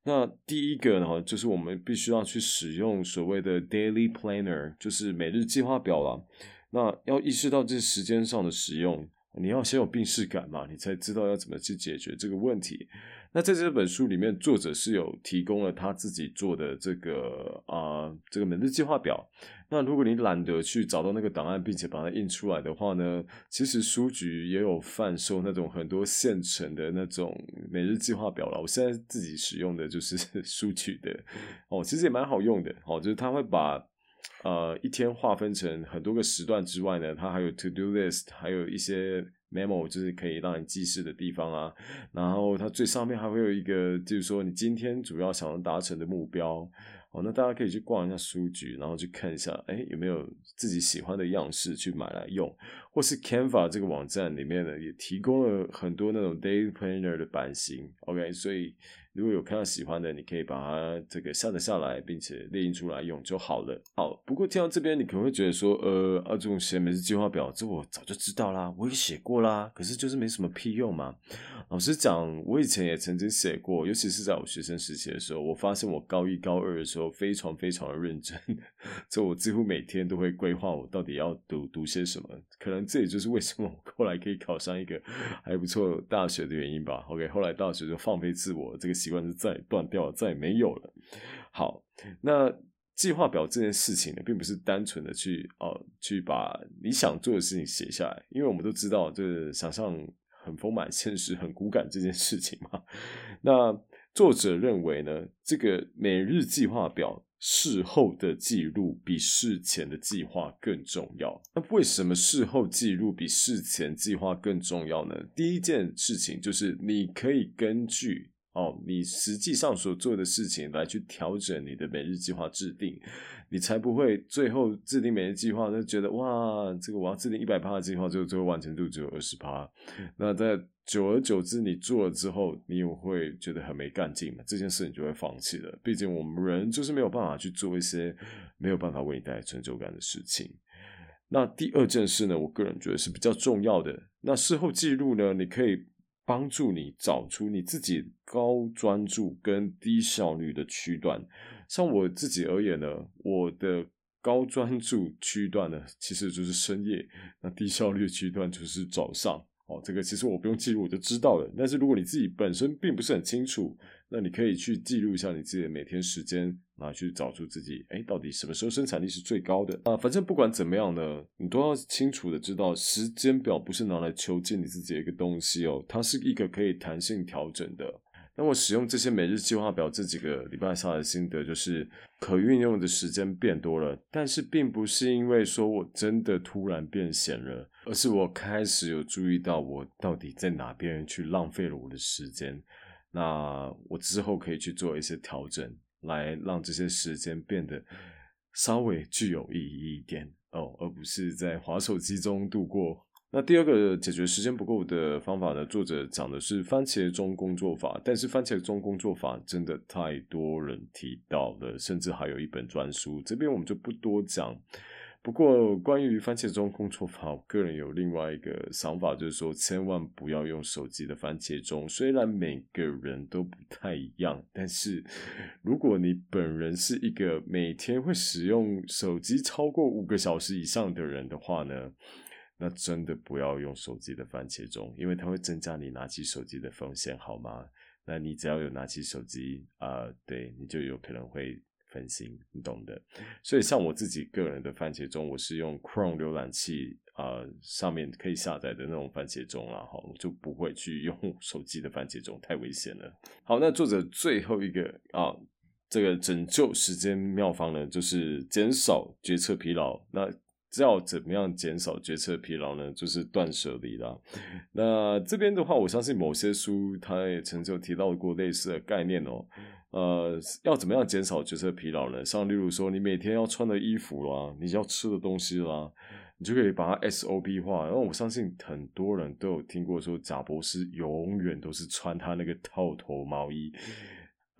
那第一个呢，就是我们必须要去使用所谓的 daily planner，就是每日计划表啦。那要意识到这时间上的使用，你要先有病视感嘛，你才知道要怎么去解决这个问题。那在这本书里面，作者是有提供了他自己做的这个啊这个每日计划表。那如果你懒得去找到那个档案，并且把它印出来的话呢，其实书局也有贩售那种很多现成的那种每日计划表了。我现在自己使用的就是 书局的哦，其实也蛮好用的哦，就是他会把呃一天划分成很多个时段之外呢，它还有 to do list，还有一些 memo，就是可以让你记事的地方啊。然后它最上面还会有一个，就是说你今天主要想要达成的目标。哦，那大家可以去逛一下书局，然后去看一下，哎，有没有自己喜欢的样式去买来用，或是 Canva 这个网站里面呢，也提供了很多那种 Day Planner 的版型。OK，所以。如果有看到喜欢的，你可以把它这个下载下来，并且列印出来用就好了。好，不过听到这边，你可能会觉得说，呃，啊，这种写每日计划表，这我早就知道啦，我也写过啦，可是就是没什么屁用嘛。老实讲，我以前也曾经写过，尤其是在我学生时期的时候，我发现我高一高二的时候非常非常的认真，就我几乎每天都会规划我到底要读读些什么。可能这也就是为什么我后来可以考上一个还不错大学的原因吧。OK，后来大学就放飞自我这个。习惯是再断掉了，再也没有了。好，那计划表这件事情呢，并不是单纯的去哦，去把你想做的事情写下来，因为我们都知道，这想象很丰满，现实很骨感这件事情嘛。那作者认为呢，这个每日计划表事后的记录比事前的计划更重要。那为什么事后记录比事前计划更重要呢？第一件事情就是你可以根据。哦，你实际上所做的事情来去调整你的每日计划制定，你才不会最后制定每日计划就觉得哇，这个我要制定一百趴的计划，最后最后完成度只有二十趴。那在久而久之，你做了之后，你也会觉得很没干劲嘛，这件事你就会放弃了。毕竟我们人就是没有办法去做一些没有办法为你带来成就感的事情。那第二件事呢，我个人觉得是比较重要的。那事后记录呢，你可以。帮助你找出你自己高专注跟低效率的区段。像我自己而言呢，我的高专注区段呢，其实就是深夜；那低效率区段就是早上。哦，这个其实我不用记录我就知道了。但是如果你自己本身并不是很清楚，那你可以去记录一下你自己的每天时间，然后，去找出自己，哎，到底什么时候生产力是最高的啊？反正不管怎么样呢，你都要清楚的知道，时间表不是拿来囚禁你自己的一个东西哦，它是一个可以弹性调整的。那我使用这些每日计划表这几个礼拜下的心得就是，可运用的时间变多了，但是并不是因为说我真的突然变闲了，而是我开始有注意到我到底在哪边去浪费了我的时间。那我之后可以去做一些调整，来让这些时间变得稍微具有意义一点哦，而不是在滑手机中度过。那第二个解决时间不够的方法呢？作者讲的是番茄钟工作法，但是番茄钟工作法真的太多人提到了，甚至还有一本专书，这边我们就不多讲。不过关于番茄钟工作法，我个人有另外一个想法，就是说千万不要用手机的番茄钟。虽然每个人都不太一样，但是如果你本人是一个每天会使用手机超过五个小时以上的人的话呢？那真的不要用手机的番茄钟，因为它会增加你拿起手机的风险，好吗？那你只要有拿起手机啊，对你就有可能会分心，你懂的。所以像我自己个人的番茄钟，我是用 Chrome 浏览器啊上面可以下载的那种番茄钟啊，哈，就不会去用手机的番茄钟，太危险了。好，那作者最后一个啊，这个拯救时间妙方呢，就是减少决策疲劳。那要怎么样减少决策疲劳呢？就是断舍离啦。那这边的话，我相信某些书它也曾经有提到过类似的概念哦。呃，要怎么样减少决策疲劳呢？像例如说，你每天要穿的衣服啦，你要吃的东西啦，你就可以把它 SOP 化。然后我相信很多人都有听过说，贾博士永远都是穿他那个套头毛衣。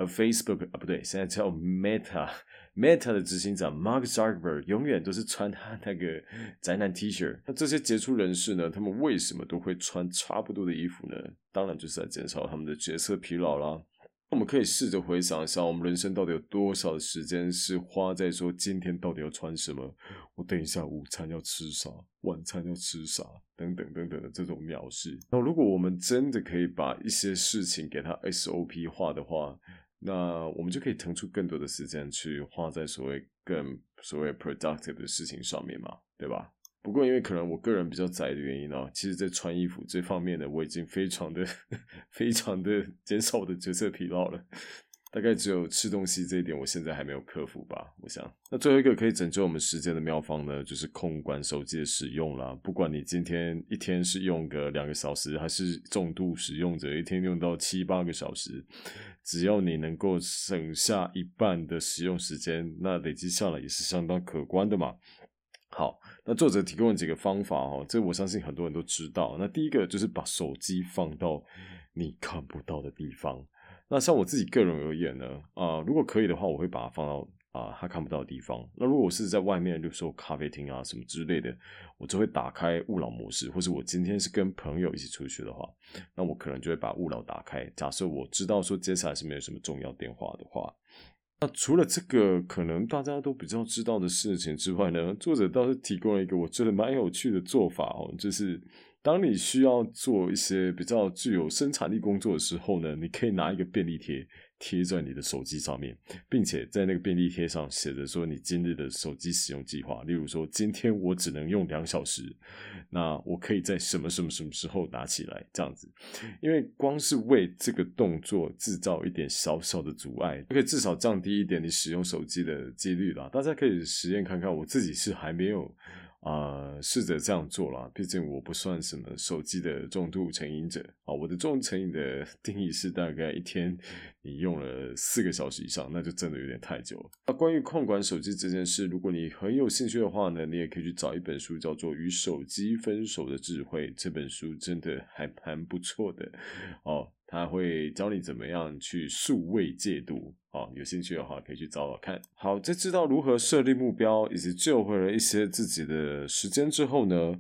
Facebook 啊，不对，现在叫 Meta，Meta 的执行长 Mark Zuckerberg 永远都是穿他那个宅男 T 恤。那这些杰出人士呢？他们为什么都会穿差不多的衣服呢？当然就是在减少他们的决策疲劳啦。我们可以试着回想一下，我们人生到底有多少的时间是花在说今天到底要穿什么？我等一下午餐要吃啥？晚餐要吃啥？等等等等的这种藐视。那如果我们真的可以把一些事情给它 SOP 化的话，那我们就可以腾出更多的时间去花在所谓更所谓 productive 的事情上面嘛，对吧？不过因为可能我个人比较宅的原因呢，其实，在穿衣服这方面呢，我已经非常的、非常的减少我的角色疲劳了。大概只有吃东西这一点，我现在还没有克服吧。我想，那最后一个可以拯救我们时间的妙方呢，就是控管手机的使用啦。不管你今天一天是用个两个小时，还是重度使用者一天用到七八个小时，只要你能够省下一半的使用时间，那累积下来也是相当可观的嘛。好，那作者提供了几个方法哦，这我相信很多人都知道。那第一个就是把手机放到你看不到的地方。那像我自己个人而言呢，啊，如果可以的话，我会把它放到啊他看不到的地方。那如果我是在外面，就说咖啡厅啊什么之类的，我就会打开勿扰模式。或者我今天是跟朋友一起出去的话，那我可能就会把勿扰打开。假设我知道说接下来是没有什么重要电话的话，那除了这个可能大家都比较知道的事情之外呢，作者倒是提供了一个我觉得蛮有趣的做法哦，就是。当你需要做一些比较具有生产力工作的时候呢，你可以拿一个便利贴贴在你的手机上面，并且在那个便利贴上写着说你今日的手机使用计划。例如说，今天我只能用两小时，那我可以在什么什么什么时候拿起来这样子。因为光是为这个动作制造一点小小的阻碍，可以至少降低一点你使用手机的几率啦。大家可以实验看看，我自己是还没有。啊，试着这样做了。毕竟我不算什么手机的重度成瘾者啊。我的重度成瘾的 定义是大概一天你用了四个小时以上，那就真的有点太久了。那关于控管手机这件事，如果你很有兴趣的话呢，你也可以去找一本书，叫做《与手机分手的智慧》。这本书真的还蛮不错的哦。他会教你怎么样去数位戒毒，哦，有兴趣的话可以去找找看。好，在知道如何设立目标以及救回了一些自己的时间之后呢，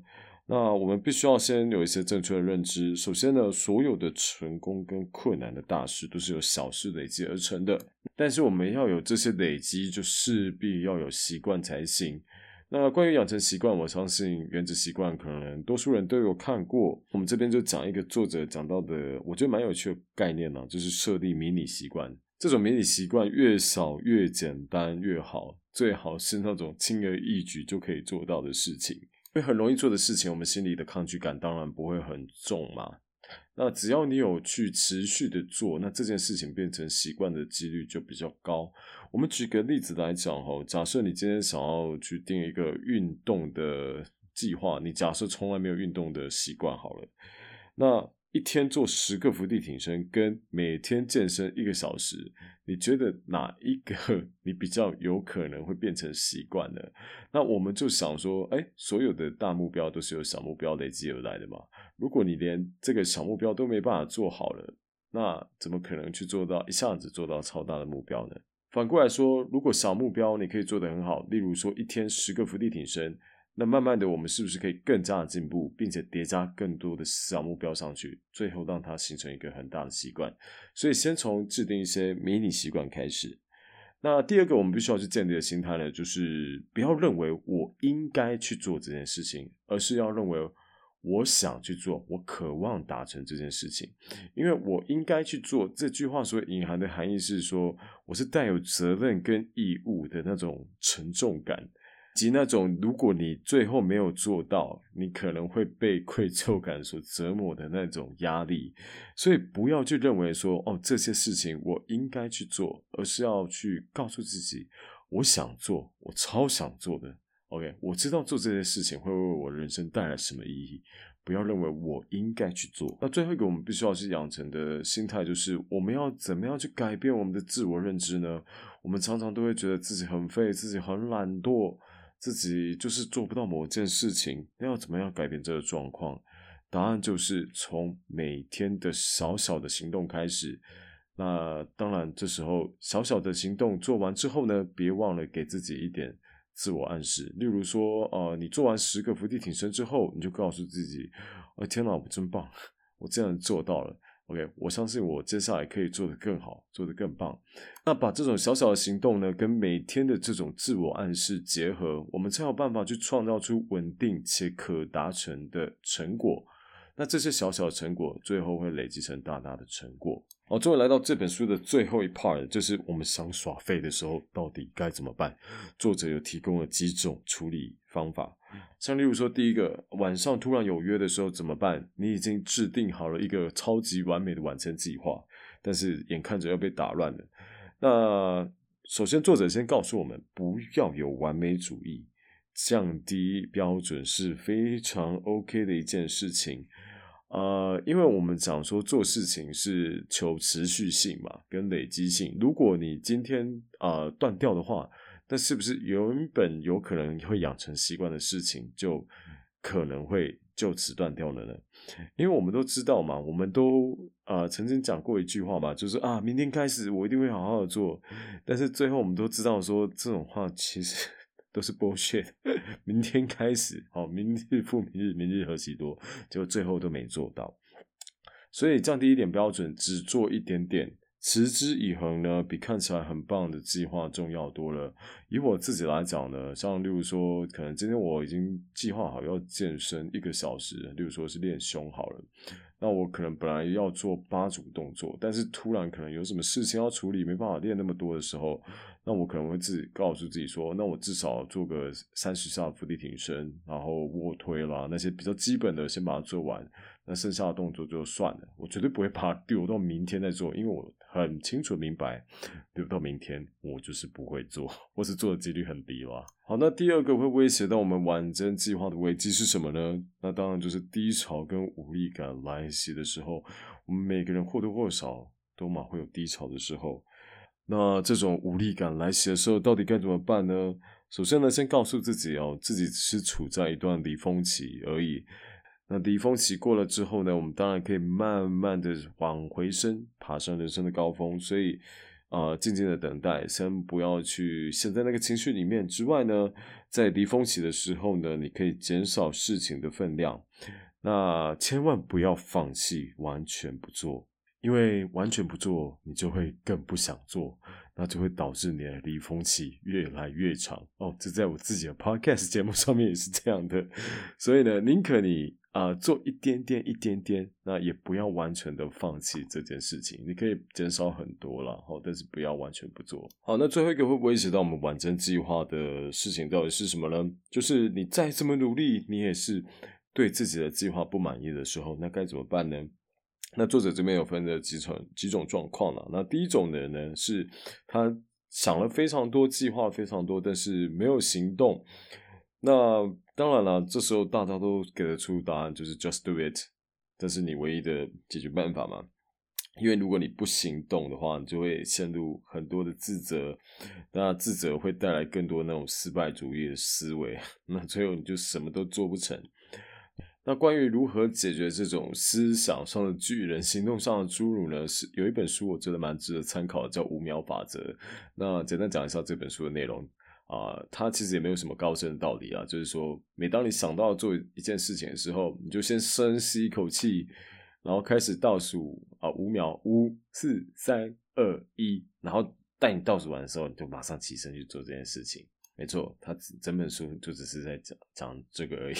那我们必须要先有一些正确的认知。首先呢，所有的成功跟困难的大事都是由小事累积而成的，但是我们要有这些累积，就势必要有习惯才行。那关于养成习惯，我相信《原子习惯》可能多数人都有看过。我们这边就讲一个作者讲到的，我觉得蛮有趣的概念呢，就是设立迷你习惯。这种迷你习惯越少越简单越好，最好是那种轻而易举就可以做到的事情。因为很容易做的事情，我们心里的抗拒感当然不会很重嘛。那只要你有去持续的做，那这件事情变成习惯的几率就比较高。我们举个例子来讲哈，假设你今天想要去定一个运动的计划，你假设从来没有运动的习惯好了，那一天做十个伏地挺身跟每天健身一个小时，你觉得哪一个 你比较有可能会变成习惯呢？那我们就想说，哎，所有的大目标都是由小目标累积而来的嘛。如果你连这个小目标都没办法做好了，那怎么可能去做到一下子做到超大的目标呢？反过来说，如果小目标你可以做得很好，例如说一天十个伏地挺身，那慢慢的我们是不是可以更加的进步，并且叠加更多的小目标上去，最后让它形成一个很大的习惯？所以先从制定一些迷你习惯开始。那第二个我们必须要去建立的心态呢，就是不要认为我应该去做这件事情，而是要认为。我想去做，我渴望达成这件事情，因为我应该去做。这句话所隐含的含义是说，我是带有责任跟义务的那种沉重感，及那种如果你最后没有做到，你可能会被愧疚感所折磨的那种压力。所以不要去认为说，哦，这些事情我应该去做，而是要去告诉自己，我想做，我超想做的。OK，我知道做这些事情会为我人生带来什么意义。不要认为我应该去做。那最后一个，我们必须要去养成的心态，就是我们要怎么样去改变我们的自我认知呢？我们常常都会觉得自己很废，自己很懒惰，自己就是做不到某件事情。那要怎么样改变这个状况？答案就是从每天的小小的行动开始。那当然，这时候小小的行动做完之后呢，别忘了给自己一点。自我暗示，例如说，呃，你做完十个伏地挺身之后，你就告诉自己，呃，天哪，我真棒，我这样做到了。OK，我相信我接下来可以做得更好，做得更棒。那把这种小小的行动呢，跟每天的这种自我暗示结合，我们才有办法去创造出稳定且可达成的成果。那这些小小的成果，最后会累积成大大的成果。好，终于来到这本书的最后一 part，就是我们想耍废的时候，到底该怎么办？作者有提供了几种处理方法，像例如说，第一个，晚上突然有约的时候怎么办？你已经制定好了一个超级完美的晚餐计划，但是眼看着要被打乱了。那首先，作者先告诉我们，不要有完美主义，降低标准是非常 OK 的一件事情。呃，因为我们讲说做事情是求持续性嘛，跟累积性。如果你今天啊断掉的话，那是不是原本有可能会养成习惯的事情，就可能会就此断掉了呢？因为我们都知道嘛，我们都啊曾经讲过一句话吧，就是啊，明天开始我一定会好好的做。但是最后我们都知道说这种话其实。都是剥削。明天开始，好，明日复明日，明日何其多，就最后都没做到。所以降低一点标准，只做一点点，持之以恒呢，比看起来很棒的计划重要多了。以我自己来讲呢，像例如说，可能今天我已经计划好要健身一个小时，例如说是练胸好了。那我可能本来要做八组动作，但是突然可能有什么事情要处理，没办法练那么多的时候，那我可能会自己告诉自己说，那我至少做个三十下伏地挺身，然后卧推啦，那些比较基本的先把它做完，那剩下的动作就算了，我绝对不会把它丢到明天再做，因为我很清楚明白，丢到明天我就是不会做，或是做的几率很低啦。好，那第二个会威胁到我们完整计划的危机是什么呢？那当然就是低潮跟无力感来袭的时候。我们每个人或多或少都嘛会有低潮的时候。那这种无力感来袭的时候，到底该怎么办呢？首先呢，先告诉自己哦，自己是处在一段离峰期而已。那离峰期过了之后呢，我们当然可以慢慢的往回升，爬上人生的高峰。所以。啊，静静的等待，先不要去陷在那个情绪里面。之外呢，在离峰期的时候呢，你可以减少事情的分量。那千万不要放弃，完全不做，因为完全不做，你就会更不想做，那就会导致你的离峰期越来越长。哦，这在我自己的 podcast 节目上面也是这样的。所以呢，宁可你。啊，做一点点，一点点，那也不要完全的放弃这件事情。你可以减少很多了，好，但是不要完全不做。好，那最后一个会威胁到我们完整计划的事情到底是什么呢？就是你再怎么努力，你也是对自己的计划不满意的时候，那该怎么办呢？那作者这边有分的几种几种状况了。那第一种的呢，是他想了非常多，计划非常多，但是没有行动。那当然了，这时候大家都给得出答案，就是 just do it，这是你唯一的解决办法嘛？因为如果你不行动的话，你就会陷入很多的自责，那自责会带来更多那种失败主义的思维，那最后你就什么都做不成。那关于如何解决这种思想上的巨人、行动上的侏儒呢？是有一本书我觉得蛮值得参考的，叫《五秒法则》。那简单讲一下这本书的内容。啊，它其实也没有什么高深的道理啊，就是说，每当你想到做一件事情的时候，你就先深吸一口气，然后开始倒数啊，五秒，五、四、三、二、一，然后待你倒数完的时候，你就马上起身去做这件事情。没错，它整本书就只是在讲讲这个而已，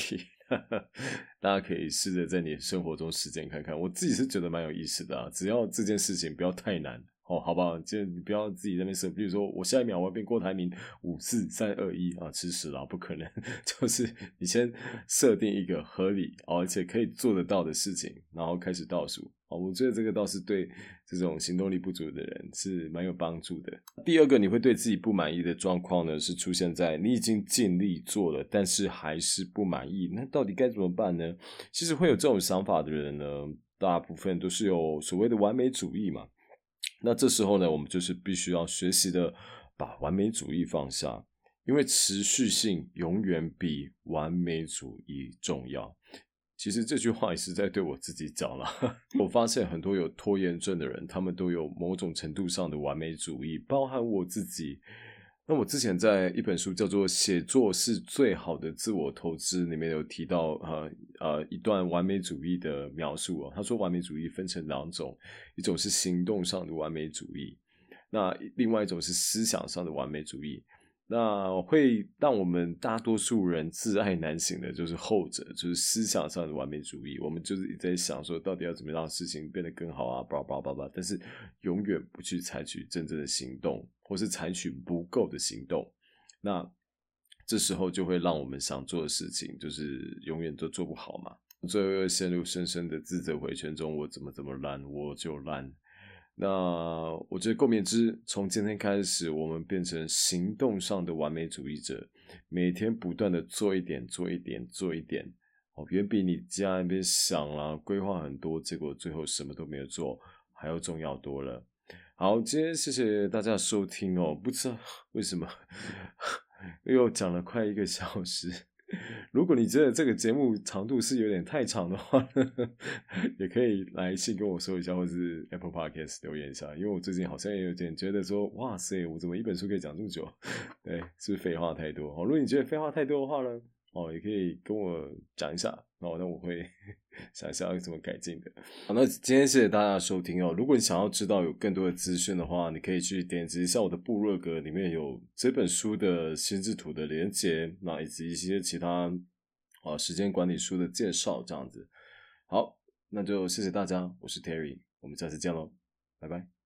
大家可以试着在你生活中实践看看。我自己是觉得蛮有意思的啊，只要这件事情不要太难。哦，好不好，就你不要自己在那边设，比如说我下一秒我要变郭台铭，五四三二一啊，吃屎了，不可能。就是你先设定一个合理而且可以做得到的事情，然后开始倒数，哦，我觉得这个倒是对这种行动力不足的人是蛮有帮助的。第二个，你会对自己不满意的状况呢，是出现在你已经尽力做了，但是还是不满意，那到底该怎么办呢？其实会有这种想法的人呢，大部分都是有所谓的完美主义嘛。那这时候呢，我们就是必须要学习的把完美主义放下，因为持续性永远比完美主义重要。其实这句话也是在对我自己讲了。我发现很多有拖延症的人，他们都有某种程度上的完美主义，包含我自己。那我之前在一本书叫做《写作是最好的自我投资》里面有提到，呃呃，一段完美主义的描述哦。他说，完美主义分成两种，一种是行动上的完美主义，那另外一种是思想上的完美主义。那会让我们大多数人自爱难行的，就是后者，就是思想上的完美主义。我们就是一直在想说，到底要怎么让事情变得更好啊，叭叭叭叭。但是永远不去采取真正的行动，或是采取不够的行动。那这时候就会让我们想做的事情，就是永远都做不好嘛。最后又陷入深深的自责回圈中，我怎么怎么烂，我就烂。那我觉得共勉之，从今天开始，我们变成行动上的完美主义者，每天不断的做一点，做一点，做一点，哦，远比你家那边想了规划很多，结果最后什么都没有做还要重要多了。好，今天谢谢大家收听哦，不知道 为什么 又讲了快一个小时。如果你觉得这个节目长度是有点太长的话，也可以来信跟我说一下，或是 Apple Podcast 留言一下。因为我最近好像也有点觉得说，哇塞，我怎么一本书可以讲这么久？对，是不是废话太多？哦，如果你觉得废话太多的话呢？哦，也可以跟我讲一下，哦，那我会 想一下要怎么改进的。好，那今天谢谢大家收听哦。如果你想要知道有更多的资讯的话，你可以去点击一下我的部落格，里面有这本书的心智图的连接，那以及一些其他啊时间管理书的介绍，这样子。好，那就谢谢大家，我是 Terry，我们下次见喽，拜拜。